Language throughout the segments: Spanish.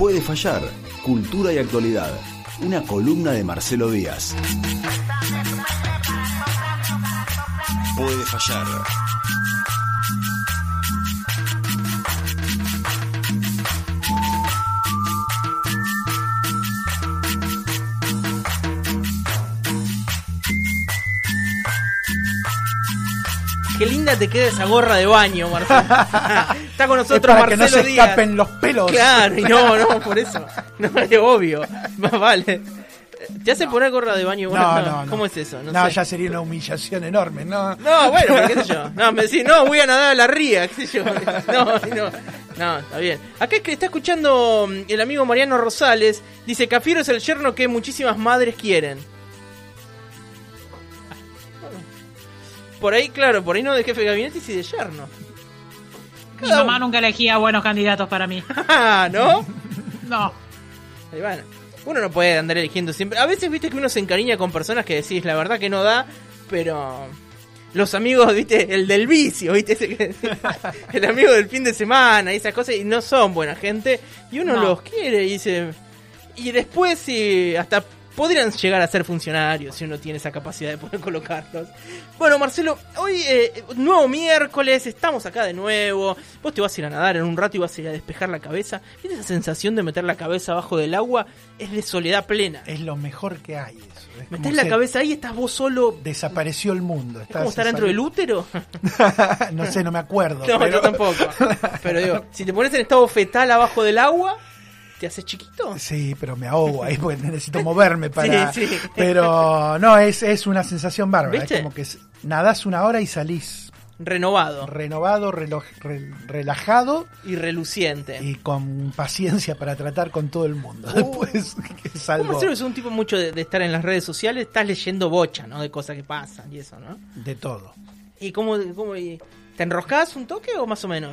Puede fallar, cultura y actualidad. Una columna de Marcelo Díaz. Puede fallar. Qué linda te queda esa gorra de baño, Marcelo. Está con Es nosotros para que no Marcelo se Díaz. escapen los pelos. Claro, y no, no, por eso. No, es obvio. Más vale. ¿Te hacen poner gorra de baño? No, no, no. ¿Cómo es eso? No, No, sé. ya sería una humillación enorme, ¿no? No, bueno, pero qué sé yo. No, me decís, no, voy a nadar a la ría, qué sé yo. No, no, no, está bien. Acá es que está escuchando mm, el amigo Mariano Rosales. Dice, Cafiero es el yerno que muchísimas madres quieren. Por ahí, claro, por ahí no de jefe de gabinete, y sí de yerno. Mi mamá nunca elegía buenos candidatos para mí. Ah, ¿no? No. Ahí van. Uno no puede andar eligiendo siempre. A veces viste que uno se encariña con personas que decís, la verdad que no da, pero los amigos, viste, el del vicio, viste, Ese que- el amigo del fin de semana y esas cosas, y no son buena gente, y uno No. los quiere y dice. Y después, sí, hasta podrían llegar a ser funcionarios si uno tiene esa capacidad de poder colocarlos. Bueno, Marcelo, hoy, eh, nuevo miércoles, estamos acá de nuevo. Vos te vas a ir a nadar en un rato y vas a ir a despejar la cabeza. ¿Viste esa sensación de meter la cabeza abajo del agua? Es de soledad plena. Es lo mejor que hay eso. Es Metés la cabeza ahí y estás vos solo. Desapareció el mundo. ¿Es Estás- como estar dentro del útero? no sé, no me acuerdo. No, pero- yo tampoco. Pero digo, si te pones en estado fetal abajo del agua, te haces chiquito. Sí, pero me ahogo ahí porque necesito moverme para. Sí, sí. Pero no, es, es una sensación bárbara. ¿Viste? Es como que nadás una hora y salís Renovado renovado, re- relajado y reluciente. y con paciencia para tratar con todo el mundo. Uh. Después es algo Marcelo, es un tipo mucho de, de estar en las redes sociales, estás leyendo bocha, ¿no? De cosas que pasan y eso, ¿no? de todo. ¿Y cómo, cómo y- te enroscás un toque o más o menos?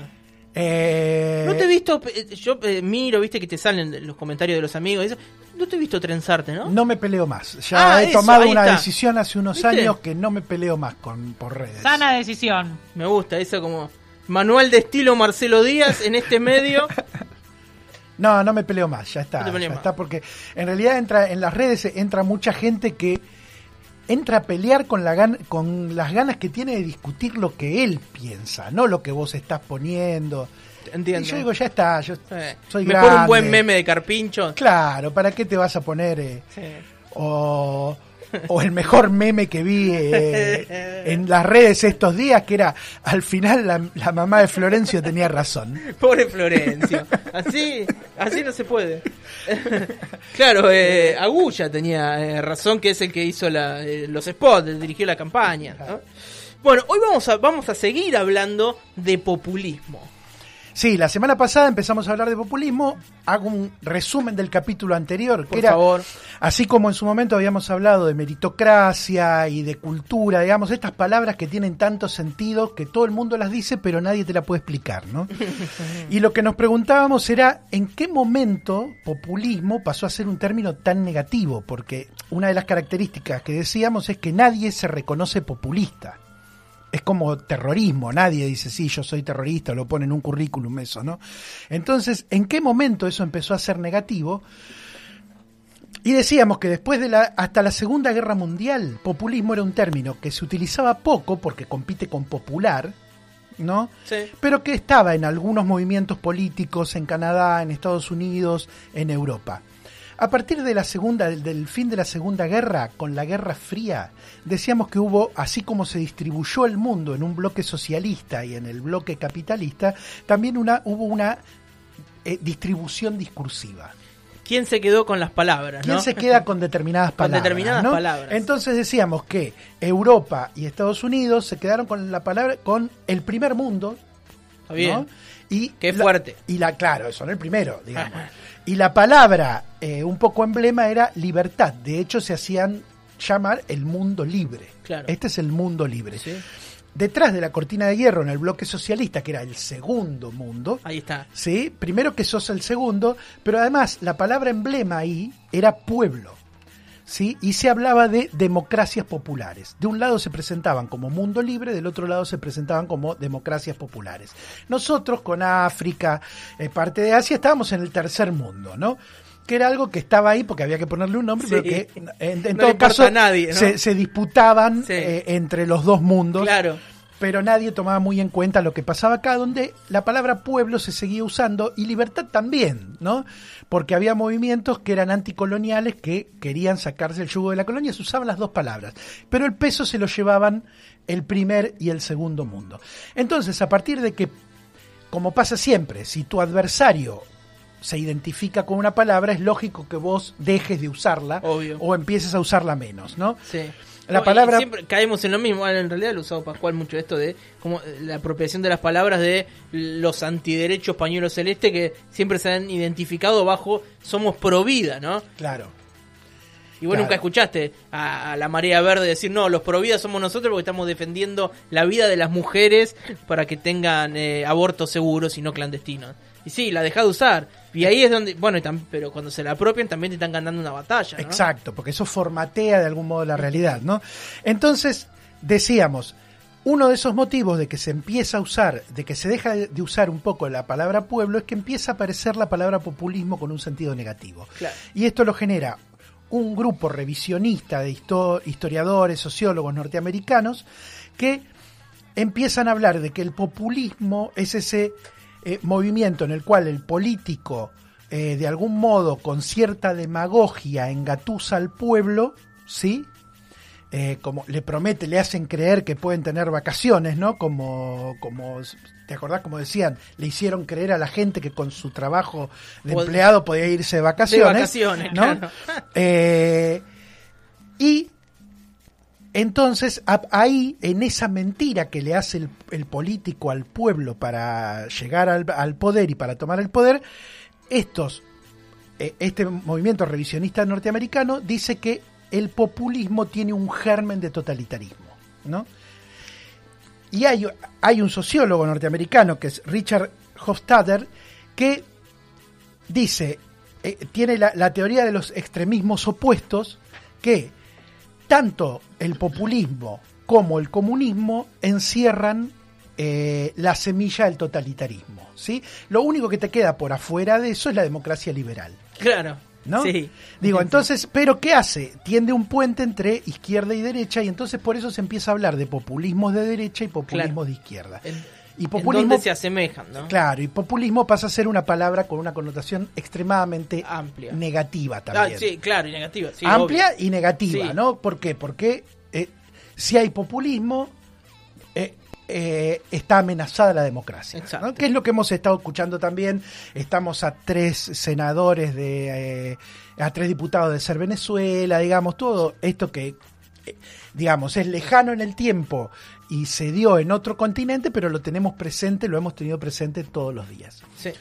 Eh, No te he visto, eh, yo eh, miro, viste que te salen los comentarios de los amigos y eso. No te he visto trenzarte, ¿no? No me peleo más. Ya Ah, he eso, tomado una está. decisión hace unos ¿Viste? años que no me peleo más con por redes. Sana decisión. Me gusta eso como manual de estilo Marcelo Díaz en este medio. No, no me peleo más, ya está. No ya más. está porque en realidad entra en las redes entra mucha gente que entra a pelear con la gan- con las ganas que tiene de discutir lo que él piensa, no lo que vos estás poniendo. Entiendo. Y yo digo, ya está, yo Eh, soy me grande. un buen meme de Carpincho. Claro, ¿para qué te vas a poner eh, Sí. o, o el mejor meme que vi eh, en las redes estos días, que era al final la, la mamá de Florencio tenía razón. Pobre Florencio. Así, así no se puede. claro, eh, Agulla tenía eh, razón, que es el que hizo la, eh, los spots, dirigió la campaña. ¿no? Bueno, hoy vamos a, vamos a seguir hablando de populismo. Sí, la semana pasada empezamos a hablar de populismo. Hago un resumen del capítulo anterior, que Por era, favor. así como en su momento habíamos hablado de meritocracia y de cultura, digamos, estas palabras que tienen tanto sentido que todo el mundo las dice, pero nadie te la puede explicar, ¿no? y lo que nos preguntábamos era, ¿en qué momento populismo pasó a ser un término tan negativo? Porque una de las características que decíamos es que nadie se reconoce populista es como terrorismo, nadie dice, sí, yo soy terrorista, lo pone en un currículum eso, ¿no? Entonces, ¿en qué momento eso empezó a ser negativo? Y decíamos que después de la, hasta la Segunda Guerra Mundial, populismo era un término que se utilizaba poco porque compite con popular, ¿no? Sí. Pero que estaba en algunos movimientos políticos en Canadá, en Estados Unidos, en Europa. A partir de la segunda, del, del fin de la Segunda Guerra, con la Guerra Fría, decíamos que hubo, así como se distribuyó el mundo en un bloque socialista y en el bloque capitalista, también una, hubo una eh, distribución discursiva. ¿Quién se quedó con las palabras? ¿Quién no? se queda con determinadas Con palabras? determinadas ¿no? palabras. Entonces decíamos que Europa y Estados Unidos se quedaron con la palabra, con el primer mundo, Está bien. ¿no? Y Qué la- fuerte. y la, claro, son el primero, digamos. y la palabra, eh, un poco emblema, era libertad. De hecho, se hacían llamar el mundo libre. Claro. Este es el mundo libre. Sí. Detrás de la cortina de hierro, en el bloque socialista, que era el segundo mundo, Ahí está. ¿sí? Primero que sos el segundo, pero además la palabra emblema ahí era pueblo. ¿Sí? y se hablaba de democracias populares. De un lado se presentaban como mundo libre, del otro lado se presentaban como democracias populares. Nosotros con África, eh, parte de Asia, estábamos en el tercer mundo, ¿no? que era algo que estaba ahí porque había que ponerle un nombre, Sí. pero que en, en No le todo caso a nadie, ¿no? se, se disputaban Sí. eh, entre los dos mundos Claro. Pero nadie tomaba muy en cuenta lo que pasaba acá, donde la palabra pueblo se seguía usando y libertad también, ¿no? Porque había movimientos que eran anticoloniales que querían sacarse el yugo de la colonia, se usaban las dos palabras, pero el peso se lo llevaban el primer y el segundo mundo. Entonces, a partir de que, como pasa siempre, si tu adversario se identifica con una palabra, es lógico que vos dejes de usarla Obvio. o empieces a usarla menos, ¿no? Sí. La No, palabra- Siempre caemos en lo mismo. Bueno, En realidad lo usado Pascual mucho esto de como eh, la apropiación de las palabras de los antiderechos pañuelos celeste que siempre se han identificado bajo somos pro vida, ¿no? Claro. Y vos Claro. nunca escuchaste a, a la marea verde decir, no, los pro vida somos nosotros porque estamos defendiendo la vida de las mujeres para que tengan eh, abortos seguros y no clandestinos. Y sí, la deja de usar. Y ahí es donde, bueno, y pero cuando se la apropian también te están ganando una batalla. ¿no? Exacto, porque eso formatea de algún modo la realidad, ¿no? Entonces, decíamos, uno de esos motivos de que se empieza a usar, de que se deja de usar un poco la palabra pueblo, es que empieza a aparecer la palabra populismo con un sentido negativo. Claro. Y esto lo genera un grupo revisionista de histo- historiadores, sociólogos norteamericanos, que empiezan a hablar de que el populismo es ese eh, movimiento en el cual el político, eh, de algún modo, con cierta demagogia, engatusa al pueblo, ¿sí? Eh, como le promete, le hacen creer que pueden tener vacaciones, ¿no? Como, como, ¿te acordás? Como decían, le hicieron creer a la gente que con su trabajo de empleado podía irse de vacaciones. De vacaciones, ¿no? claro. Eh, y entonces, ahí, en esa mentira que le hace el, político al pueblo para llegar al, poder y para tomar el poder, estos, eh, este movimiento revisionista norteamericano dice que el populismo tiene un germen de totalitarismo, ¿no? Y hay, hay un sociólogo norteamericano que es Richard Hofstadter que dice, eh, tiene la, la teoría de los extremismos opuestos que tanto el populismo como el comunismo encierran eh, la semilla del totalitarismo. ¿sí? Lo único que te queda por afuera de eso es la democracia liberal. Claro. ¿no? Sí. Digo, entonces, ¿pero qué hace? Tiende un puente entre izquierda y derecha y entonces por eso se empieza a hablar de populismos de derecha y populismos Claro. de izquierda. Y en populismo, dónde se asemejan, ¿no? claro, y populismo pasa a ser una palabra con una connotación extremadamente Amplia. negativa Ah, también. sí, claro, y negativa. sí, Amplia obvio. y negativa, Sí. ¿no? ¿Por qué? Porque eh, si hay populismo, eh, eh, está amenazada la democracia. Exacto. ¿no? Que es lo que hemos estado escuchando también. Estamos a tres senadores de. eh, a tres diputados de ser Venezuela, digamos, todo esto que. Digamos, es lejano en el tiempo y se dio en otro continente, pero lo tenemos presente, lo hemos tenido presente todos los días. Sí.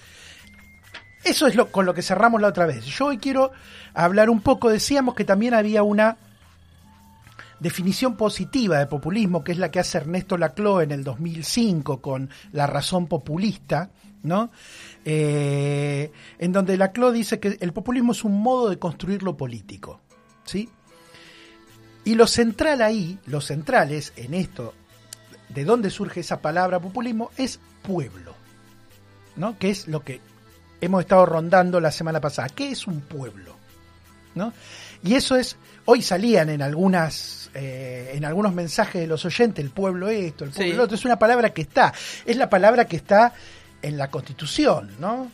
Eso es lo, con lo que cerramos la otra vez. Yo hoy quiero hablar un poco, decíamos que también había una definición positiva de populismo, que es la que hace Ernesto Laclau en el 2005 con La razón populista, ¿no? Eh, en donde Laclau dice que el populismo es un modo de construir lo político, ¿sí? Y lo central ahí, lo central es en esto, de dónde surge esa palabra populismo, es pueblo, ¿no? Que es lo que hemos estado rondando la semana pasada. ¿Qué es un pueblo? ¿No? Y eso es, hoy salían en algunas, eh, en algunos mensajes de los oyentes, el pueblo esto, el pueblo Sí. lo otro, es una palabra que está, es la palabra que está en la constitución, ¿no?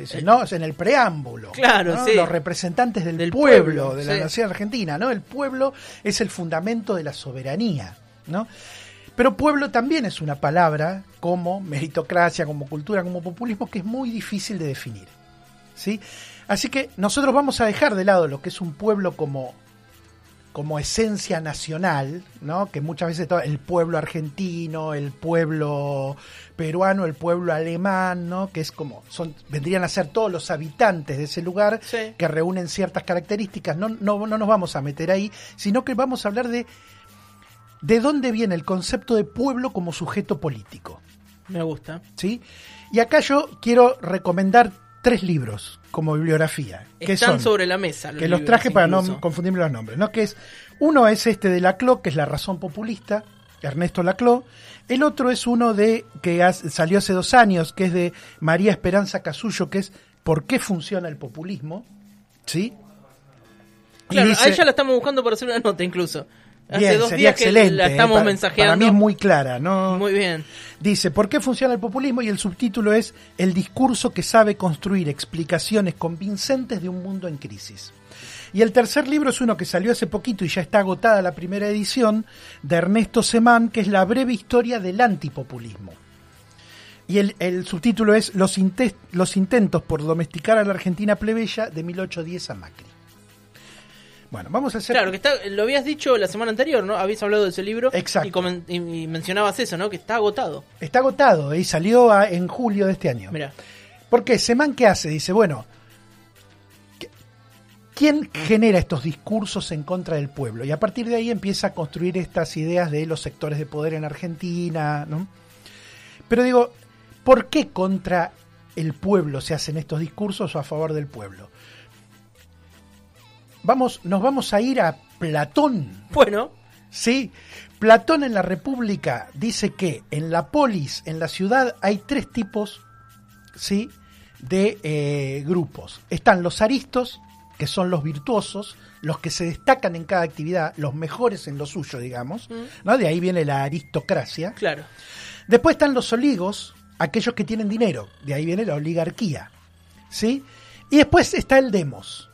Dice, ¿no? Es en el preámbulo. Claro, ¿no? sí. Los representantes del, Del pueblo, pueblo, de la sí. nación argentina, ¿no? El pueblo es el fundamento de la soberanía, ¿no? Pero pueblo también es una palabra como meritocracia, como cultura, como populismo, que es muy difícil de definir. ¿sí? Así que nosotros vamos a dejar de lado lo que es un pueblo como, como esencia nacional, ¿no? que muchas veces todo- el pueblo argentino, el pueblo peruano, el pueblo alemán, ¿no? que es como son vendrían a ser todos los habitantes de ese lugar Sí. que reúnen ciertas características. No, no, no nos vamos a meter ahí, sino que vamos a hablar de de dónde viene el concepto de pueblo como sujeto político. Me gusta. ¿sí? Y acá yo quiero recomendar tres libros como bibliografía. Que Están son, sobre la mesa. que los traje para no confundirme los nombres, ¿no? Que es, uno es este de Laclau, que es La razón populista, Ernesto Laclau. El otro es uno de que has- salió hace dos años, que es de María Esperanza Casullo, que es ¿Por qué funciona el populismo? ¿Sí? Claro, dice- a ella la estamos buscando para hacer una nota incluso. Hace Bien, dos sería días que excelente. la eh, estamos para- mensajeando. Para mí es muy clara, ¿no? Muy bien. Dice, ¿por qué funciona el populismo? Y el subtítulo es El discurso que sabe construir explicaciones convincentes de un mundo en crisis. Y el tercer libro es uno que salió hace poquito y ya está agotada la primera edición, de Ernesto Semán, que es La breve historia del antipopulismo. Y el, el subtítulo es los, los intentos por domesticar a la Argentina plebeya de 1810 a Macri. Bueno, vamos a hacer... Claro, que está, lo habías dicho la semana anterior, ¿no? Habías hablado de ese libro Exacto. Y, comen- y- y mencionabas eso, ¿no? Que está agotado. Está agotado y salió a- en julio de este año. Mira, Porque Semán, ¿qué hace? Dice, bueno, ¿qué- ¿quién genera estos discursos en contra del pueblo? Y a partir de ahí empieza a construir estas ideas de los sectores de poder en Argentina, ¿no? Pero digo, ¿por qué contra el pueblo se hacen estos discursos o a favor del pueblo? Vamos, nos vamos a ir a Platón. bueno, Sí, Platón en la República dice que en la polis, en la ciudad, hay tres tipos ¿sí? de eh, grupos. Están los aristos, que son los virtuosos, los que se destacan en cada actividad, los mejores en lo suyo, digamos. ¿no? De ahí viene la aristocracia. claro. Después están los oligos, aquellos que tienen dinero, de ahí viene la oligarquía. ¿Sí? Y después está el demos,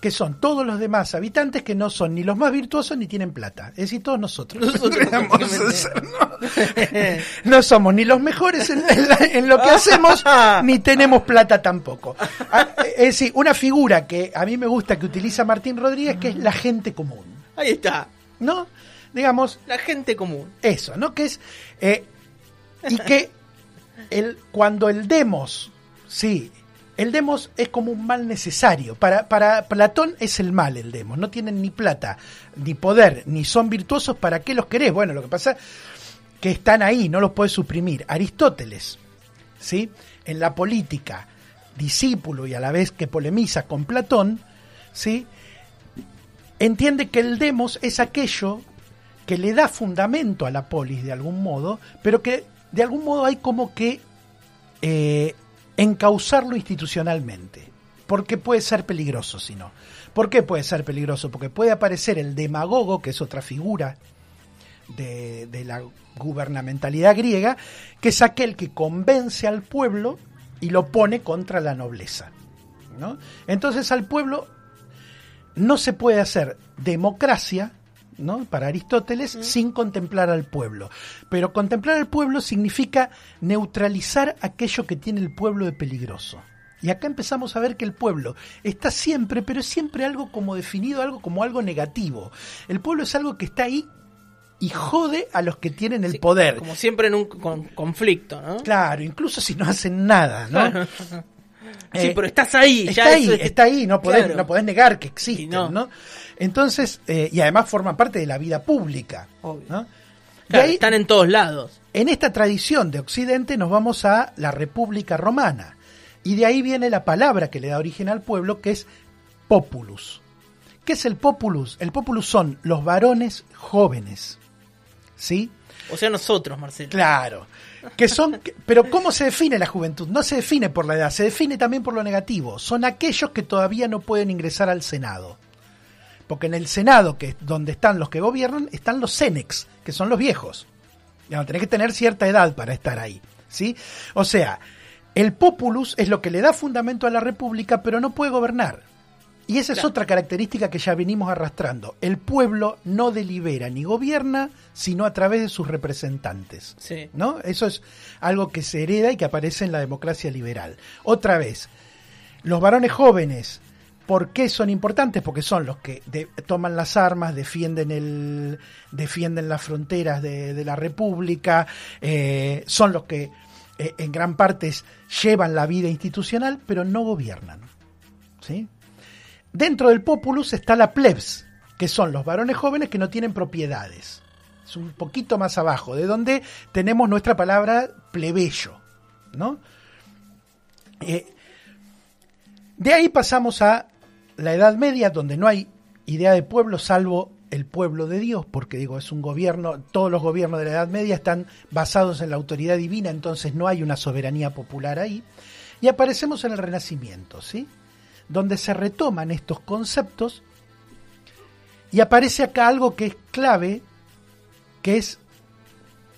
que son todos los demás habitantes que no son ni los más virtuosos ni tienen plata. Es decir, todos nosotros. Nosotros, ¿no? No somos ni los mejores en, en la- en lo que hacemos, ni tenemos plata tampoco. Ah, Es decir, una figura que a mí me gusta que utiliza Martín Rodríguez, que es la gente común. Ahí está. ¿No? Digamos, La gente común. eso, ¿no? Que es. eh, y que el, cuando el demos, sí, el demos es como un mal necesario. Para, para Platón es el mal el demos. No tienen ni plata, ni poder, ni son virtuosos. ¿Para qué los querés? Bueno, lo que pasa que están ahí, no los puedes suprimir. Aristóteles, ¿sí? En la política, discípulo y a la vez que polemiza con Platón, ¿sí? Entiende que el demos es aquello que le da fundamento a la polis de algún modo, pero que de algún modo hay como que eh, encauzarlo institucionalmente, porque puede ser peligroso si no. ¿Por qué puede ser peligroso? Porque puede aparecer el demagogo, que es otra figura de, de la gubernamentalidad griega, que es aquel que convence al pueblo y lo pone contra la nobleza. ¿no? Entonces al pueblo no se puede hacer democracia, ¿no? Para Aristóteles, sin contemplar al pueblo. Pero contemplar al pueblo significa neutralizar aquello que tiene el pueblo de peligroso. Y acá empezamos a ver que el pueblo está siempre, pero es siempre algo como definido, algo como algo negativo. El pueblo es algo que está ahí y jode a los que tienen el Sí, poder. Como siempre en un con- conflicto, ¿no? Claro, incluso si no hacen nada, ¿no? Sí, Eh, pero estás ahí. Está ya ahí, es- está ahí, no podés, Claro. no podés negar que existen, Y no. no. Entonces, eh, y además forman parte de la vida pública. Obvio. ¿no? Claro, ahí, están en todos lados. en esta tradición de Occidente nos vamos a la República Romana. Y de ahí viene la palabra que le da origen al pueblo, que es populus. ¿Qué es el populus? El populus son los varones jóvenes. ¿Sí? O sea, nosotros, Marcelo. Claro. Que son, pero ¿cómo se define la juventud? No se define por la edad, se define también por lo negativo. Son aquellos que todavía no pueden ingresar al Senado. Porque en el Senado, que es donde están los que gobiernan, están los Cenex, que son los viejos. Ya, tenés que tener cierta edad para estar ahí. ¿sí? O sea, el populus es lo que le da fundamento a la república, pero no puede gobernar. Y esa es otra característica que ya venimos arrastrando. El pueblo no delibera ni gobierna, sino a través de sus representantes. Sí. ¿no? Eso es algo que se hereda y que aparece en la democracia liberal. Otra vez, los varones jóvenes, ¿por qué son importantes? Porque son los que de- toman las armas, defienden, el, defienden las fronteras de, de la República, eh, son los que eh, en gran parte llevan la vida institucional, pero no gobiernan. ¿sí? Dentro del populus está la plebs, que son los varones jóvenes que no tienen propiedades. Es un poquito más abajo, de donde tenemos nuestra palabra plebeyo, ¿no? Eh, De ahí pasamos a la Edad Media, donde no hay idea de pueblo salvo el pueblo de Dios, porque digo, es un gobierno, todos los gobiernos de la Edad Media están basados en la autoridad divina, entonces no hay una soberanía popular ahí. Y aparecemos en el Renacimiento, ¿sí? Donde se retoman estos conceptos y aparece acá algo que es clave, que es,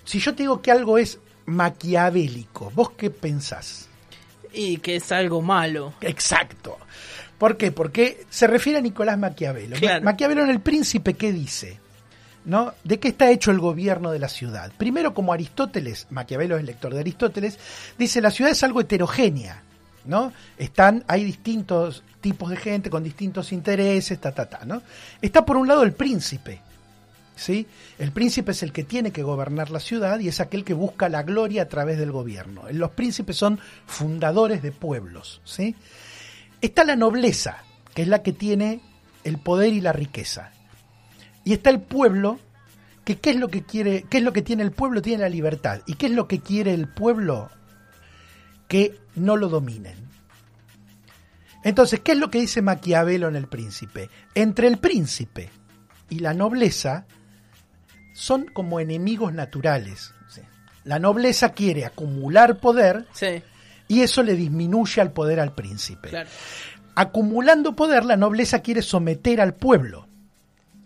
si yo te digo que algo es maquiavélico, ¿vos qué pensás? Y que es algo malo. Exacto. ¿Por qué? Porque se refiere a Nicolás Maquiavelo. Claro. Maquiavelo en El Príncipe, ¿qué dice? ¿No? ¿De qué está hecho el gobierno de la ciudad? Primero, como Aristóteles, Maquiavelo es el lector de Aristóteles, dice la ciudad es algo heterogénea, ¿no? Están, hay distintos tipos de gente con distintos intereses, ta, ta, ta, ¿no? Está por un lado el príncipe, ¿sí? El príncipe es el que tiene que gobernar la ciudad y es aquel que busca la gloria a través del gobierno. Los príncipes son fundadores de pueblos, ¿sí? Está la nobleza, que es la que tiene el poder y la riqueza. Y está el pueblo, que qué es lo que quiere, qué es lo que tiene el pueblo, tiene la libertad. ¿Y qué es lo que quiere el pueblo? Que no lo dominen. Entonces, ¿qué es lo que dice Maquiavelo en El Príncipe? Entre el príncipe y la nobleza son como enemigos naturales. La nobleza quiere acumular poder Sí, y eso le disminuye al poder al príncipe. claro. Acumulando poder, la nobleza quiere someter al pueblo.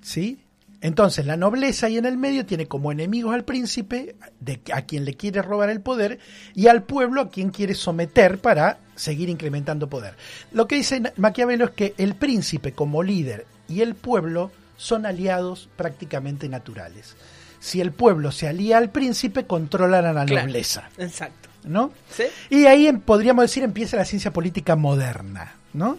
¿Sí? Entonces, la nobleza ahí en el medio tiene como enemigos al príncipe, de, a quien le quiere robar el poder, y al pueblo a quien quiere someter para seguir incrementando poder. Lo que dice Maquiavelo es que el príncipe como líder y el pueblo son aliados prácticamente naturales. Si el pueblo se alía al príncipe, controlan a la Claro. nobleza. Exacto. ¿no? ¿Sí? Y ahí podríamos decir empieza la ciencia política moderna, ¿no?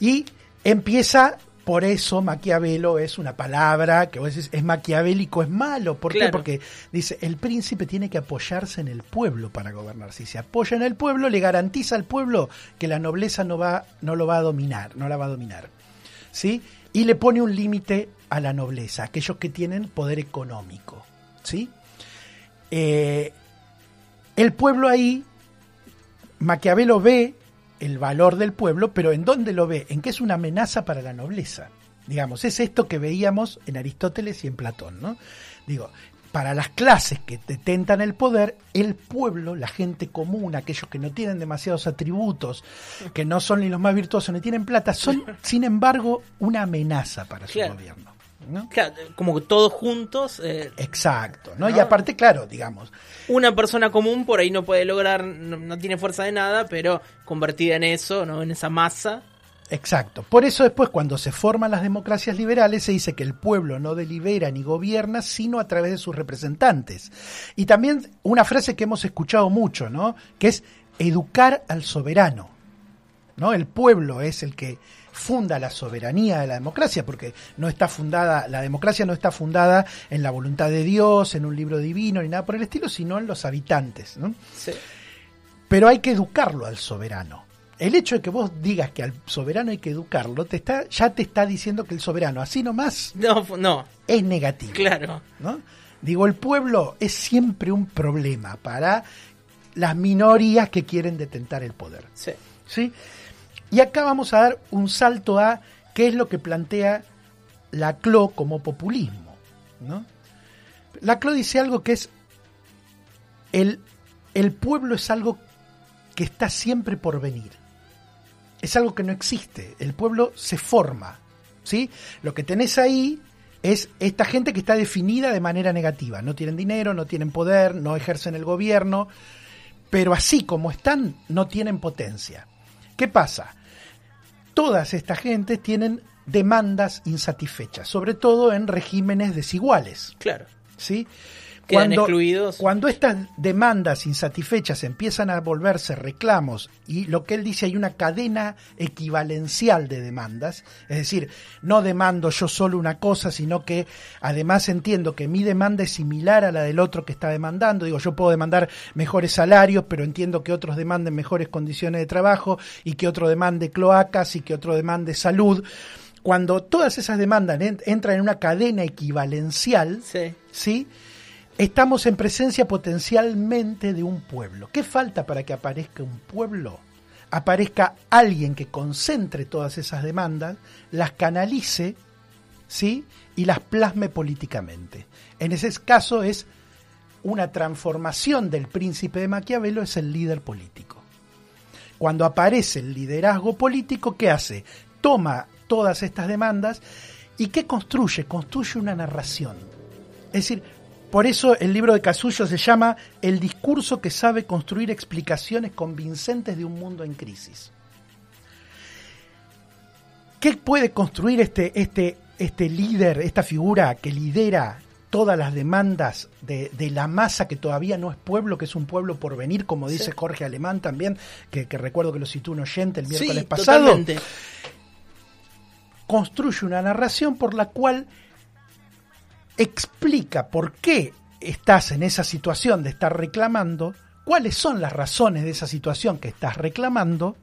Y empieza, por eso Maquiavelo es una palabra que vos decís, es maquiavélico, es malo. ¿Por qué? Porque dice, el príncipe tiene que apoyarse en el pueblo para gobernar. Si se apoya en el pueblo, le garantiza al pueblo que la nobleza no, va, no lo va a dominar, no la va a dominar. ¿Sí? Y le pone un límite a la nobleza, aquellos que tienen poder económico. ¿Sí? Eh, el pueblo ahí, Maquiavelo ve el valor del pueblo, pero ¿en dónde lo ve? En que es una amenaza para la nobleza. Digamos, es esto que veíamos en Aristóteles y en Platón, ¿no? Digo, para las clases que detentan el poder, el pueblo, la gente común, aquellos que no tienen demasiados atributos, que no son ni los más virtuosos ni tienen plata, son, sin embargo, una amenaza para su Claro. gobierno. ¿No? Claro, como que todos juntos, eh, Exacto, ¿no? Y aparte, claro, digamos, una persona común por ahí no puede lograr, no, no tiene fuerza de nada, pero convertida en eso, ¿no? En esa masa. Exacto. Por eso después cuando se forman las democracias liberales se dice que el pueblo no delibera ni gobierna sino a través de sus representantes. Y también una frase que hemos escuchado mucho, ¿no? Que es educar al soberano. ¿No? El pueblo es el que funda la soberanía de la democracia, porque no está fundada, la democracia no está fundada en la voluntad de Dios, en un libro divino, ni nada por el estilo, sino en los habitantes, ¿no? Sí. pero hay que educarlo al soberano. El hecho de que vos digas que al soberano hay que educarlo, te está, ya te está diciendo que el soberano, así nomás, No, no, es negativo. claro. ¿no? Digo, el pueblo es siempre un problema para las minorías que quieren detentar el poder. Sí. ¿sí? Y acá vamos a dar un salto a qué es lo que plantea Laclau como populismo. ¿no? Laclau dice algo que es el, el pueblo es algo que está siempre por venir. Es algo que no existe. El pueblo se forma. ¿sí? Lo que tenés ahí es esta gente que está definida de manera negativa. No tienen dinero, no tienen poder, no ejercen el gobierno, pero así como están, no tienen potencia. ¿Qué pasa? Todas estas gentes tienen demandas insatisfechas, sobre todo en regímenes desiguales. Claro. ¿sí? Quedan excluidos. cuando estas demandas insatisfechas empiezan a volverse reclamos y lo que él dice hay una cadena equivalencial de demandas, es decir, no demando yo solo una cosa, sino que además entiendo que mi demanda es similar a la del otro que está demandando, digo, yo puedo demandar mejores salarios, pero entiendo que otros demanden mejores condiciones de trabajo y que otro demande cloacas y que otro demande salud. Cuando todas esas demandas en- entran en una cadena equivalencial, Sí. ¿sí? Estamos en presencia potencialmente de un pueblo. ¿Qué falta para que aparezca un pueblo? aparezca alguien que concentre todas esas demandas, las canalice, ¿sí? y las plasme políticamente. En ese caso es una transformación del príncipe de Maquiavelo, es el líder político. Cuando aparece el liderazgo político, ¿qué hace? Toma todas estas demandas y ¿qué construye? Construye una narración. Es decir, por eso el libro de Casullo se llama El discurso que sabe construir explicaciones convincentes de un mundo en crisis. ¿Qué puede construir este, este, este líder, esta figura que lidera todas las demandas de, la masa que todavía no es pueblo, que es un pueblo por venir, como dice Jorge Alemán también, que, recuerdo que lo citó un oyente el miércoles pasado, construye una narración por la cual explica por qué estás en esa situación de estar reclamando, cuáles son las razones de esa situación que estás reclamando,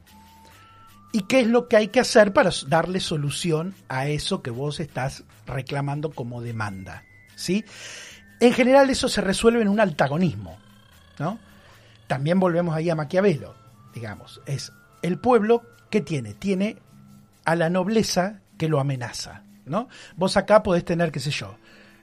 y qué es lo que hay que hacer para darle solución a eso que vos estás reclamando como demanda. ¿sí? En general eso se resuelve en un antagonismo. ¿no? También volvemos ahí a Maquiavelo, digamos. Es el pueblo que tiene, tiene a la nobleza que lo amenaza. ¿no? Vos acá podés tener, qué sé yo,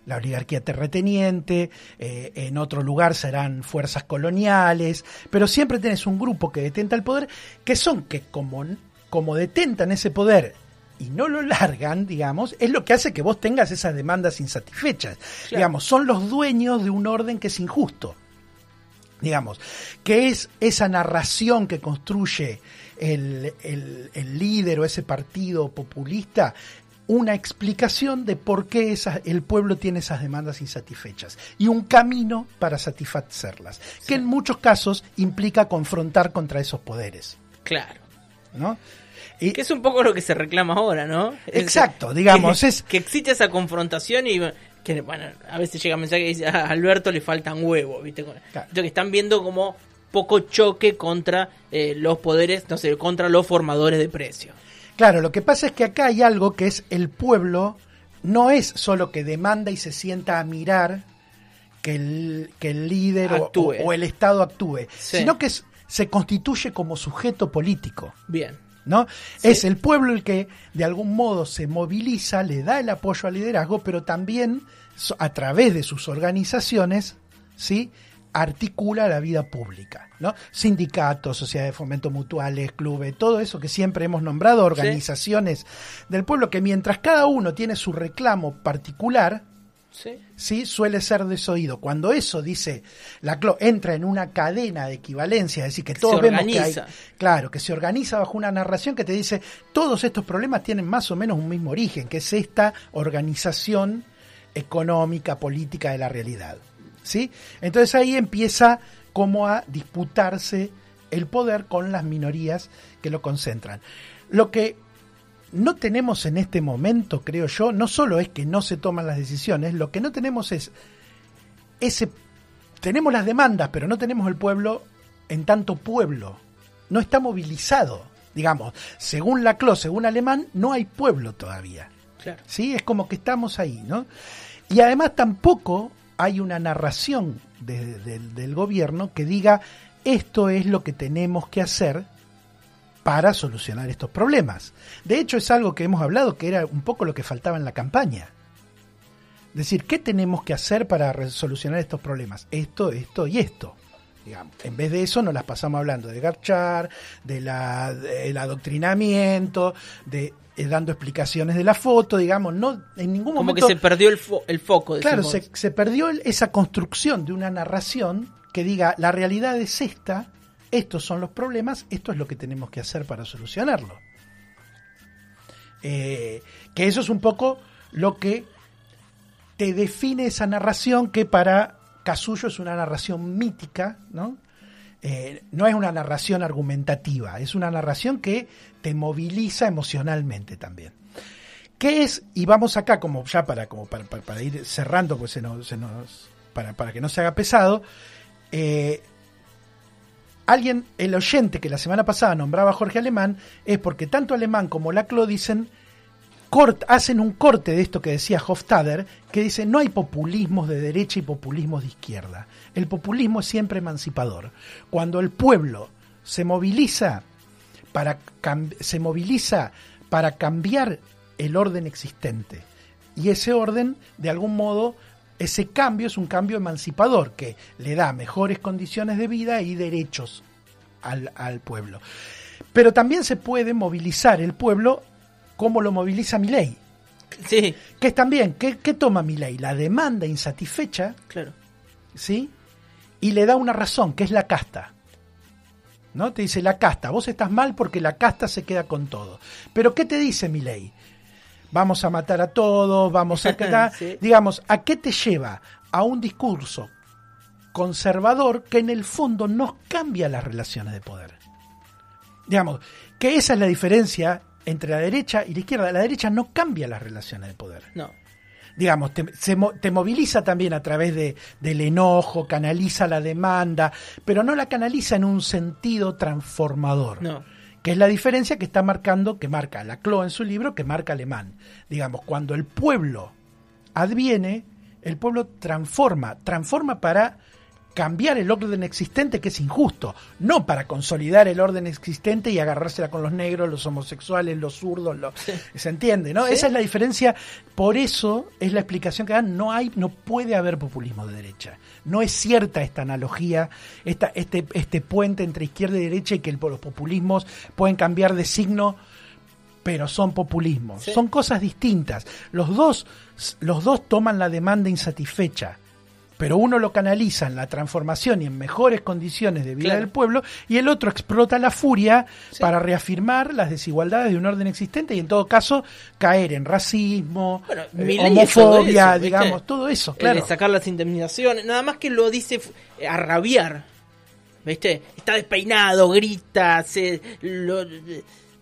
la oligarquía terrateniente, eh, en otro lugar serán fuerzas coloniales, pero siempre tenés un grupo que detenta el poder, que son que como como detentan ese poder y no lo largan, digamos, es lo que hace que vos tengas esas demandas insatisfechas. Digamos, son los dueños de un orden que es injusto. Digamos, que es esa narración que construye el, el, líder o ese partido populista una explicación de por qué el pueblo tiene esas demandas insatisfechas y un camino para satisfacerlas, que en muchos casos implica confrontar contra esos poderes. Claro. ¿no? Y, que es un poco lo que se reclama ahora, ¿no? Exacto, digamos. Que, es que existe esa confrontación y que, bueno, a veces llega mensaje que dice, a Alberto le faltan huevos, ¿viste? Que están viendo como poco choque contra eh, los poderes, no sé, contra los formadores de precios. Claro, lo que pasa es que acá hay algo que es el pueblo, no es solo que demanda y se sienta a mirar que el, que el líder o, el Estado actúe, sino que se constituye como sujeto político. Bien. ¿no? Es el pueblo el que de algún modo se moviliza, le da el apoyo al liderazgo, pero también a través de sus organizaciones, ¿sí? Articula la vida pública, ¿no? Sindicatos, sociedades de fomento mutuales, clubes, todo eso que siempre hemos nombrado, organizaciones del pueblo, que mientras cada uno tiene su reclamo particular, ¿sí? suele ser desoído. Cuando eso dice, la entra en una cadena de equivalencia, es decir, que todos vemos que hay, claro, que se organiza bajo una narración que te dice, todos estos problemas tienen más o menos un mismo origen, que es esta organización económica, política de la realidad. ¿Sí? Entonces ahí empieza como a disputarse el poder con las minorías que lo concentran. Lo que no tenemos en este momento, creo yo, no solo es que no se toman las decisiones, lo que no tenemos es ese tenemos las demandas, pero no tenemos el pueblo en tanto pueblo. No está movilizado, digamos. Según Laclau, según Alemán, no hay pueblo todavía. Claro. ¿Sí? Es como que estamos ahí, ¿no? Y además tampoco hay una narración del gobierno que diga esto es lo que tenemos que hacer para solucionar estos problemas. De hecho, es algo que hemos hablado que era un poco lo que faltaba en la campaña. Es decir, ¿qué tenemos que hacer para solucionar estos problemas? Esto, esto y esto. Digamos. En vez de eso nos las pasamos hablando de garchar, de del adoctrinamiento, de eh, dando explicaciones de la foto, digamos, no en ningún momento... Como que se perdió el, el foco. claro, se, se, perdió esa construcción de una narración que diga, la realidad es esta, estos son los problemas, esto es lo que tenemos que hacer para solucionarlo. Eh, que eso es un poco lo que te define esa narración que para Casullo es una narración mítica, ¿no? Eh, no es una narración argumentativa, es una narración que te moviliza emocionalmente también. ¿Qué es? Y vamos acá como ya para, como para, ir cerrando, pues se nos, para, para que no se haga pesado. Eh, alguien, el oyente que la semana pasada nombraba a Jorge Alemán, es porque tanto Alemán como Laclau dicen, hacen un corte de esto que decía Hofstadter, que dice, no hay populismos de derecha y populismos de izquierda. El populismo es siempre emancipador. Cuando el pueblo se moviliza para se para cambiar el orden existente. Y ese orden, de algún modo, ese cambio es un cambio emancipador que le da mejores condiciones de vida y derechos al, al pueblo. Pero también se puede movilizar el pueblo como lo moviliza mi ley. Sí, Que es también, ¿qué, qué toma mi ley? La demanda insatisfecha, claro. ¿sí? Y le da una razón, que es la casta. ¿No? Te dice la casta, vos estás mal porque la casta se queda con todo. Pero ¿qué te dice mi ley? Vamos a matar a todos, vamos a quedar. Sí. Digamos, ¿a qué te lleva? A un discurso conservador que en el fondo no cambia las relaciones de poder. Digamos, que esa es la diferencia entre la derecha y la izquierda. La derecha no cambia las relaciones de poder No. digamos, te, se te moviliza también a través de, del enojo, canaliza la demanda, pero no la canaliza en un sentido transformador. No. Que es la diferencia que está marcando, que marca Laclau en su libro, que marca Alemán. Digamos, cuando el pueblo adviene, el pueblo transforma, transforma para cambiar el orden existente que es injusto, no para consolidar el orden existente y agarrársela con los negros, los homosexuales, los zurdos, los- se entiende, ¿no? Sí. Esa es la diferencia, por eso es la explicación que dan, no hay no puede haber populismo de derecha. No es cierta esta analogía, esta, este este puente entre izquierda y derecha y que el- los populismos pueden cambiar de signo pero son populismos. Sí. Son cosas distintas. Los dos, los dos toman la demanda insatisfecha, pero uno lo canaliza en la transformación y en mejores condiciones de vida Claro. del pueblo, y el otro explota la furia Sí. para reafirmar las desigualdades de un orden existente y en todo caso caer en racismo, Bueno, eh, homofobia, eso, ¿viste? digamos, todo eso, El claro. de sacar las indemnizaciones, nada más que lo dice f- a rabiar. ¿Viste? Está despeinado, grita, se, lo,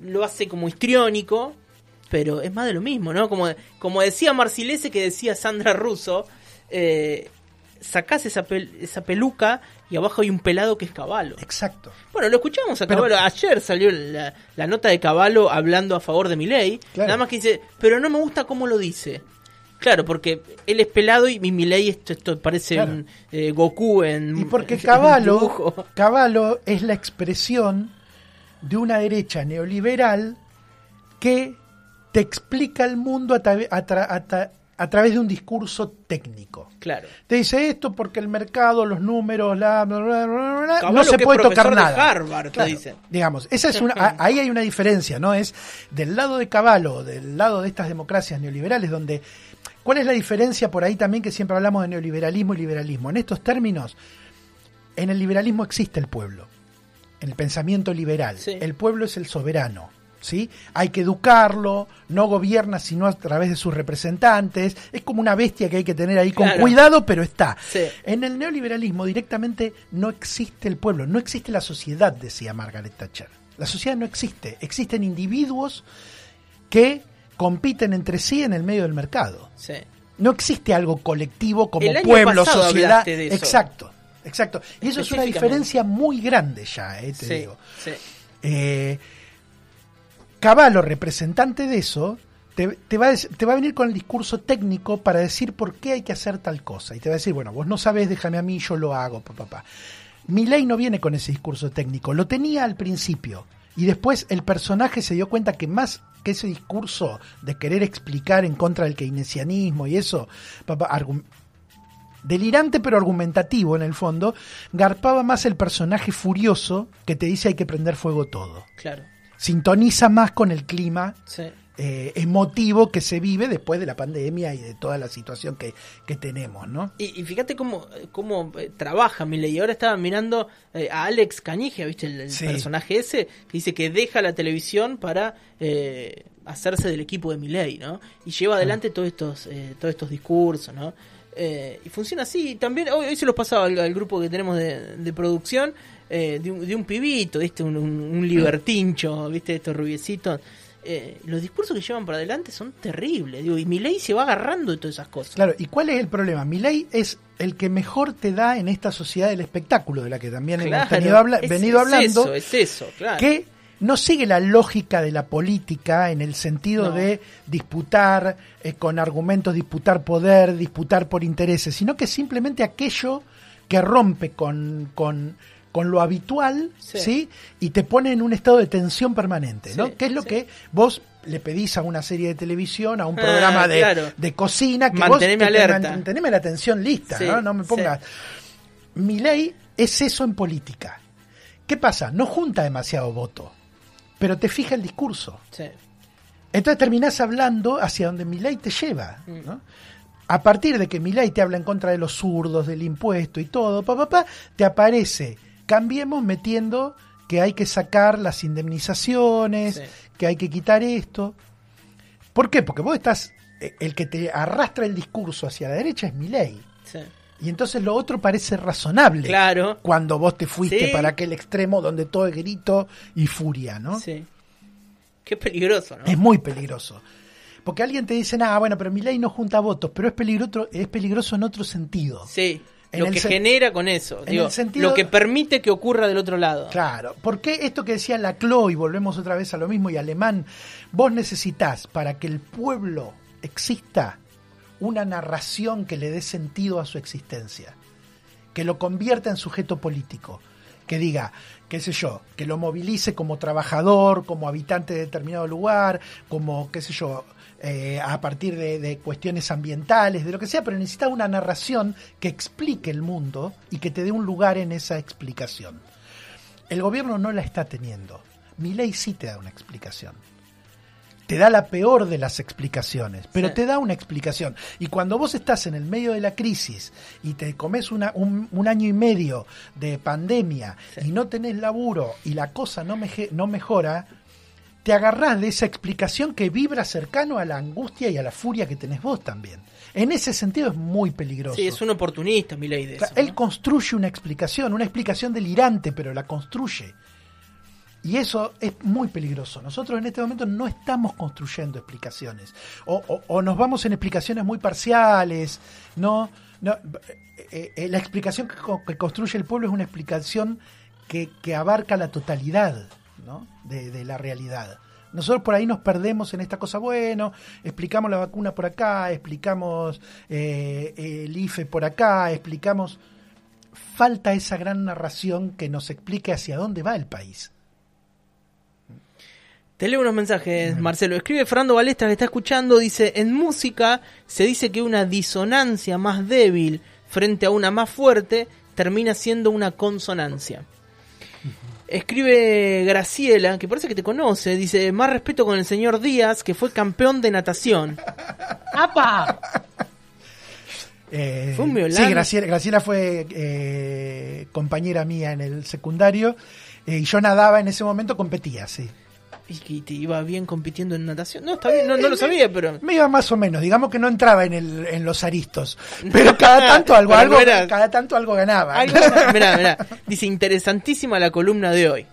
lo hace como histriónico, pero es más de lo mismo, ¿no? Como, como decía Marcilese, que decía Sandra Russo, eh, sacás esa, pel- esa peluca y abajo hay un pelado que es caballo. Exacto. Bueno, lo escuchamos a Caballo. Ayer salió la, la nota de Caballo hablando a favor de mi ley. Claro. Nada más que dice, pero no me gusta cómo lo dice. Claro, porque él es pelado y mi Milei esto, esto parece Claro. un eh, Goku en Y porque Caballo, es la expresión de una derecha neoliberal que te explica el mundo a, a tra- a tra- a través de un discurso técnico. Claro. Te dice esto porque el mercado, los números, la, bla, bla, bla, no se puede tocar nada. Harvard, te dicen. Digamos, esa es una, a- ahí hay una diferencia, ¿no? Es del lado de Caballo, del lado de estas democracias neoliberales, donde ¿cuál es la diferencia por ahí también que siempre hablamos de neoliberalismo y liberalismo? En estos términos, en el liberalismo existe el pueblo, en el pensamiento liberal. Sí. El pueblo es el soberano. ¿Sí? Hay que educarlo, no gobierna sino a través de sus representantes, es como una bestia que hay que tener ahí con Claro. cuidado, pero está. Sí. En el neoliberalismo directamente no existe el pueblo, no existe la sociedad, decía Margaret Thatcher. La sociedad no existe, existen individuos que compiten entre sí en el medio del mercado. Sí. No existe algo colectivo como pueblo, sociedad. hablaste de eso. Exacto, exacto. Y eso es una diferencia muy grande ya, eh, te Sí, digo. Eh, Caballo, representante de eso, te, va a, te va a venir con el discurso técnico para decir por qué hay que hacer tal cosa. Y te va a decir, bueno, vos no sabés, déjame a mí, yo lo hago, papá. Pa, pa. Milei no viene con ese discurso técnico, lo tenía al principio. Y después el personaje se dio cuenta que más que ese discurso de querer explicar en contra del keynesianismo y eso, papá, delirante pero argumentativo en el fondo, garpaba más el personaje furioso que te dice hay que prender fuego todo. Claro. Sintoniza más con el clima Sí. eh, emotivo que se vive después de la pandemia y de toda la situación que, que tenemos, ¿no? Y, y fíjate cómo, cómo eh, trabaja Milei. Ahora estaba mirando eh, a Alex Canigia, ¿viste? El, el Sí. personaje ese, que dice que deja la televisión para eh, hacerse del equipo de Milei, ¿no? Y lleva adelante todos estos, eh, todos estos discursos, ¿no? Eh, y funciona así. También, hoy, hoy se los pasaba al, al grupo que tenemos de, de producción, eh, de, un, de un pibito, ¿viste? Un, un, un libertincho, ¿viste? Estos rubiecitos. Eh, los discursos que llevan para adelante son terribles, digo, y Milei se va agarrando de todas esas cosas. Claro, ¿y cuál es el problema? Milei es el que mejor te da en esta sociedad del espectáculo, de la que también hemos Claro, tenido habla- es- venido es hablando. eso, es eso, claro. que no sigue la lógica de la política en el sentido No. de disputar eh, con argumentos, disputar poder, disputar por intereses, sino que simplemente aquello que rompe con, con, con lo habitual, Sí. ¿sí? Y te pone en un estado de tensión permanente, ¿no? Sí, Que es lo sí. que vos le pedís a una serie de televisión, a un Ah, programa de, claro. de cocina, que Manteneme vos te alerta. manteneme la atención lista, ¿no? No me pongas... Mi ley es eso en política. ¿Qué pasa? No junta demasiado voto, pero te fija el discurso. Entonces terminás hablando hacia donde mi ley te lleva. Mm. ¿no? A partir de que mi ley te habla en contra de los zurdos, del impuesto y todo, pa, pa, pa, te aparece, cambiemos metiendo que hay que sacar las indemnizaciones, Sí. que hay que quitar esto. ¿Por qué? Porque vos estás, eh, el que te arrastra el discurso hacia la derecha es mi ley. Sí. Y entonces lo otro parece razonable. Claro. Cuando vos te fuiste Sí. para aquel extremo donde todo es grito y furia, ¿no? Sí. Qué peligroso, ¿no? Es muy peligroso. Porque alguien te dice, nada, bueno, pero mi ley no junta votos, pero es peligroso, es peligroso en otro sentido. Sí. Lo que genera con eso. Digo, sentido- Lo que permite que ocurra del otro lado. Claro, porque esto que decía Laclau, y volvemos otra vez a lo mismo, y alemán, vos necesitas para que el pueblo exista una narración que le dé sentido a su existencia, que lo convierta en sujeto político, que diga, qué sé yo, que lo movilice como trabajador, como habitante de determinado lugar, como, qué sé yo, eh, a partir de, de cuestiones ambientales, de lo que sea, pero necesita una narración que explique el mundo y que te dé un lugar en esa explicación. El gobierno no la está teniendo. Mi ley sí te da una explicación. Te da la peor de las explicaciones, pero Sí. te da una explicación. Y cuando vos estás en el medio de la crisis y te comes una- un, un año y medio de pandemia y no tenés laburo y la cosa no, meje- no mejora, te agarrás de esa explicación que vibra cercano a la angustia y a la furia que tenés vos también. En ese sentido es muy peligroso. Sí, es un oportunista, mi ley de eso. Él ¿no? construye una explicación, una explicación delirante, pero la construye. Y eso es muy peligroso. Nosotros en este momento no estamos construyendo explicaciones. O, o- o nos vamos en explicaciones muy parciales. No, no eh, eh, la explicación que, que construye el pueblo es una explicación que, que abarca la totalidad ¿no? de, de la realidad. Nosotros por ahí nos perdemos en esta cosa, bueno, explicamos la vacuna por acá, explicamos eh, el IFE por acá, explicamos... Falta esa gran narración que nos explique hacia dónde va el país. Te leo unos mensajes, Marcelo. Escribe Fernando Balestra que está escuchando. Dice: En música se dice que una disonancia más débil frente a una más fuerte termina siendo una consonancia. Escribe Graciela, que parece que te conoce. Dice: Más respeto con el señor Díaz, que fue campeón de natación. ¡Apa! Eh, Fue un violán. Sí, Graciela, Graciela fue eh, compañera mía en el secundario eh, y yo nadaba en ese momento, competía, sí. Y que te iba bien compitiendo en natación. No, está bien, no, no lo sabía, pero. Me iba más o menos, digamos que no entraba en, el, en los aristos, pero cada tanto algo, algo, cada tanto algo ganaba. Algo- mirá, mirá. Dice, interesantísima la columna de hoy.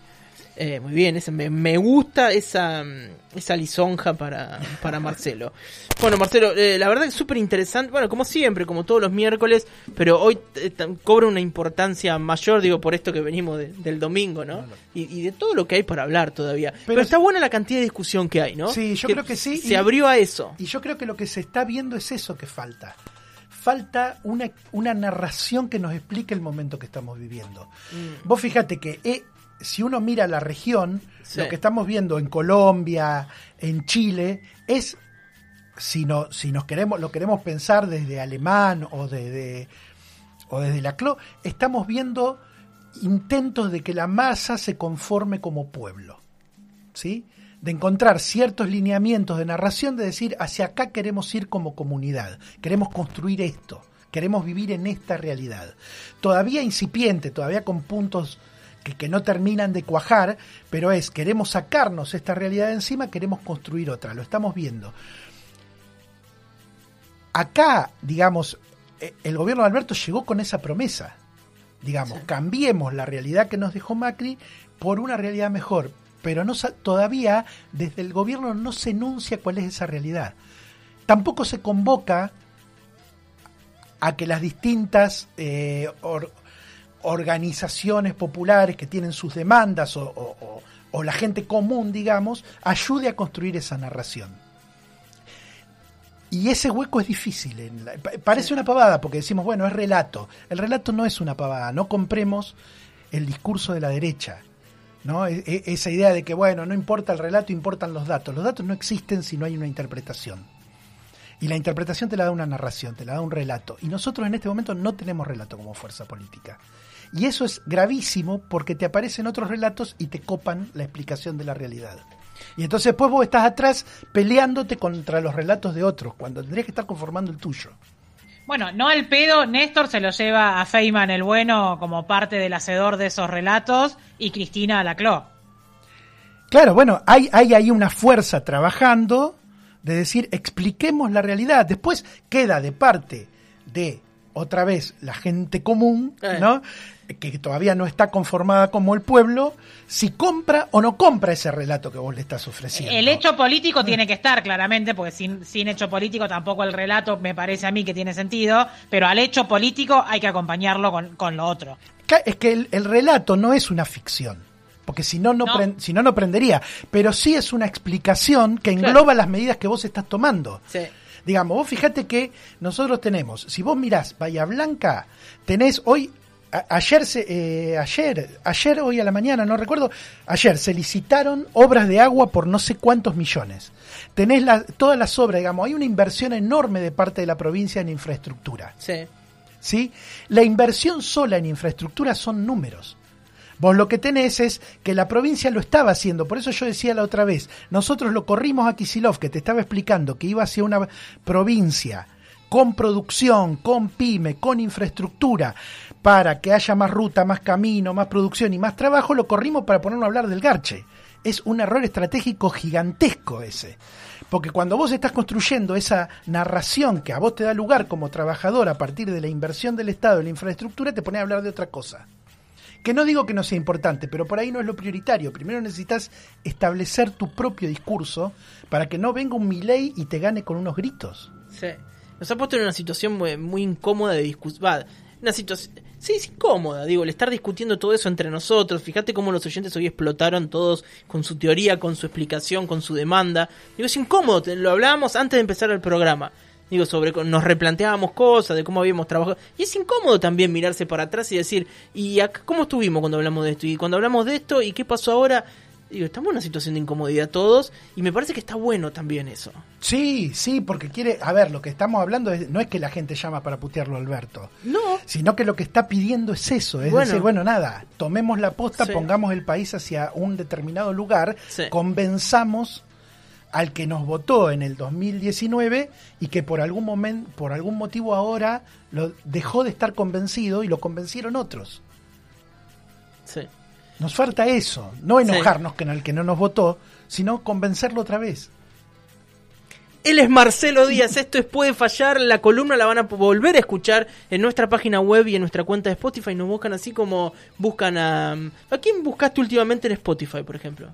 Eh, muy bien, ese- me, me gusta esa, mm, esa lisonja para, para Marcelo. Bueno, Marcelo, eh, la verdad es súper interesante. Bueno, como siempre, como todos los miércoles, pero hoy eh, cobra una importancia mayor, digo, por esto que venimos de- del domingo, ¿no? Y, y de todo lo que hay para hablar todavía. Pero, Pero está buena la cantidad de discusión que hay, ¿no? Sí, yo creo que sí, Se y- abrió a eso. Y yo creo que lo que se está viendo es eso que falta. Falta una, una narración que nos explique el momento que estamos viviendo. Mm. Vos fíjate que eh, si uno mira la región, Sí. lo que estamos viendo en Colombia, en Chile, es, si, no, si nos queremos, lo queremos pensar desde alemán o desde, o desde la CLO, estamos viendo intentos de que la masa se conforme como pueblo. ¿sí? de encontrar ciertos lineamientos de narración, de decir, hacia acá queremos ir como comunidad, queremos construir esto, queremos vivir en esta realidad. Todavía incipiente, todavía con puntos que, que no terminan de cuajar, pero es, queremos sacarnos esta realidad de encima, queremos construir otra, lo estamos viendo. Acá, digamos, eh, el gobierno de Alberto llegó con esa promesa. Digamos, Sí. cambiemos la realidad que nos dejó Macri por una realidad mejor. Pero no, todavía desde el gobierno no se enuncia cuál es esa realidad. Tampoco se convoca a que las distintas eh, or- organizaciones populares que tienen sus demandas o, o- o- o la gente común, digamos, ayude a construir esa narración. Y ese hueco es difícil. en la- pa- parece una pavada porque decimos, bueno, es relato. El relato no es una pavada. No compremos el discurso de la derecha. ¿no? E- e- esa idea de que, bueno, no importa el relato, importan los datos. Los datos no existen si no hay una interpretación. Y la interpretación te la da una narración, te la da un relato. Y nosotros en este momento no tenemos relato como fuerza política. Y eso es gravísimo porque te aparecen otros relatos y te copan la explicación de la realidad. Y entonces después vos estás atrás peleándote contra los relatos de otros, cuando tendrías que estar conformando el tuyo. Bueno, no al pedo, Néstor se lo lleva a Feynman el bueno como parte del hacedor de esos relatos y Cristina a la Cló. Claro, bueno, hay, hay ahí una fuerza trabajando de decir, expliquemos la realidad. Después queda de parte de, otra vez, la gente común, Eh. ¿no? Que todavía no está conformada como el pueblo, si compra o no compra ese relato que vos le estás ofreciendo. El hecho político tiene que estar, claramente, porque sin, sin hecho político tampoco el relato me parece a mí que tiene sentido, pero al hecho político hay que acompañarlo con, con lo otro. Es que el, el relato no es una ficción. Porque si no, no, si no, no prendería. Pero sí es una explicación que engloba las medidas que vos estás tomando. Sí. Digamos, vos fíjate que nosotros tenemos, si vos mirás Bahía Blanca, tenés hoy, a- ayer, se, eh, ayer, ayer, hoy a la mañana, no recuerdo, ayer se licitaron obras de agua por no sé cuántos millones. Tenés la- todas las obras, digamos, hay una inversión enorme de parte de la provincia en infraestructura. Sí. ¿sí? La inversión sola en infraestructura son números. Vos lo que tenés es que la provincia lo estaba haciendo, por eso yo decía la otra vez, nosotros lo corrimos a Kisilov, que te estaba explicando que iba hacia una provincia con producción, con pyme, con infraestructura, para que haya más ruta, más camino, más producción y más trabajo, lo corrimos para ponernos a hablar del garche. Es un error estratégico gigantesco ese. Porque cuando vos estás construyendo esa narración que a vos te da lugar como trabajador a partir de la inversión del Estado en la infraestructura, te pones a hablar de otra cosa. Que no digo que no sea importante, pero por ahí no es lo prioritario. Primero necesitas establecer tu propio discurso para que no venga un Milei y te gane con unos gritos. Sí. Nos ha puesto en una situación muy, muy incómoda de discusión. Una situación. Sí, es incómoda, digo, el estar discutiendo todo eso entre nosotros. Fíjate cómo los oyentes hoy explotaron todos con su teoría, con su explicación, con su demanda. Digo, es incómodo, lo hablábamos antes de empezar el programa. Digo, sobre nos replanteábamos cosas de cómo habíamos trabajado. Y es incómodo también mirarse para atrás y decir, ¿y acá cómo estuvimos cuando hablamos de esto? Y cuando hablamos de esto, ¿y qué pasó ahora? Digo, estamos en una situación de incomodidad todos y me parece que está bueno también eso. Sí, sí, porque quiere, a ver, lo que estamos hablando es, no es que la gente llama para putearlo a Alberto, No, sino que lo que está pidiendo es eso, es Bueno. decir, bueno, nada, tomemos la posta, Sí. pongamos el país hacia un determinado lugar, Sí. convenzamos al que nos votó en el 2019 y que por algún momento, por algún motivo ahora lo dejó de estar convencido y lo convencieron otros. sí. Nos falta eso, no enojarnos con el que no nos votó, sino convencerlo otra vez. Él es Marcelo Díaz, esto es Puede Fallar, la columna la van a volver a escuchar en nuestra página web y en nuestra cuenta de Spotify, nos buscan así como buscan a... ¿A quién buscaste últimamente en Spotify, por ejemplo?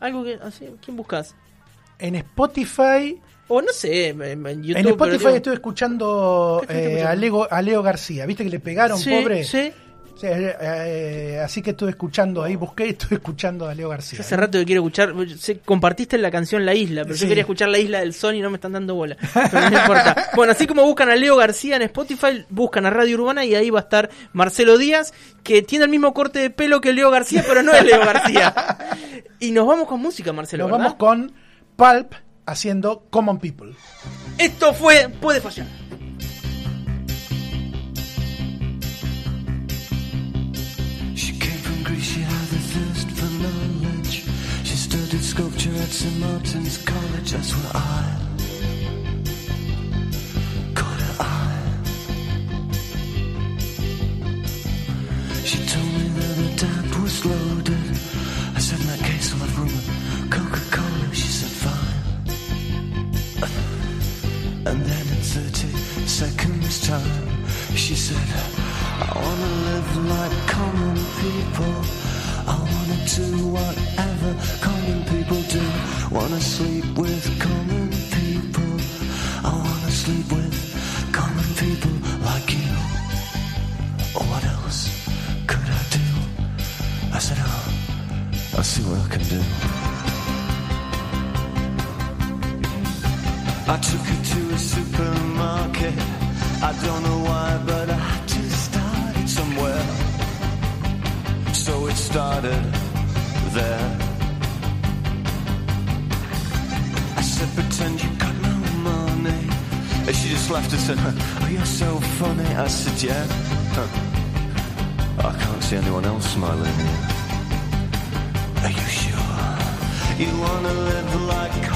Algo que... Así, ¿Quién buscas? En Spotify, O no sé, en YouTube... en Spotify digo- estuve escuchando ¿Qué estuviste eh, a? Leo, a Leo García, ¿viste que le pegaron, Sí, pobre? sí. Eh, eh, así que estuve escuchando ahí, busqué y estuve escuchando a Leo García. Yo hace rato que quiero escuchar, sé, compartiste la canción La Isla, pero Sí. yo quería escuchar La Isla del Sol y no me están dando bola. Pero no importa. Bueno, así como buscan a Leo García en Spotify, buscan a Radio Urbana y ahí va a estar Marcelo Díaz, que tiene el mismo corte de pelo que Leo García, pero no es Leo García. Y nos vamos con música, Marcelo. Nos ¿verdad? vamos con Pulp haciendo Common People. Esto fue Puede Fallar. She had a thirst for knowledge. She studied sculpture at St. Martin's College, that's where I like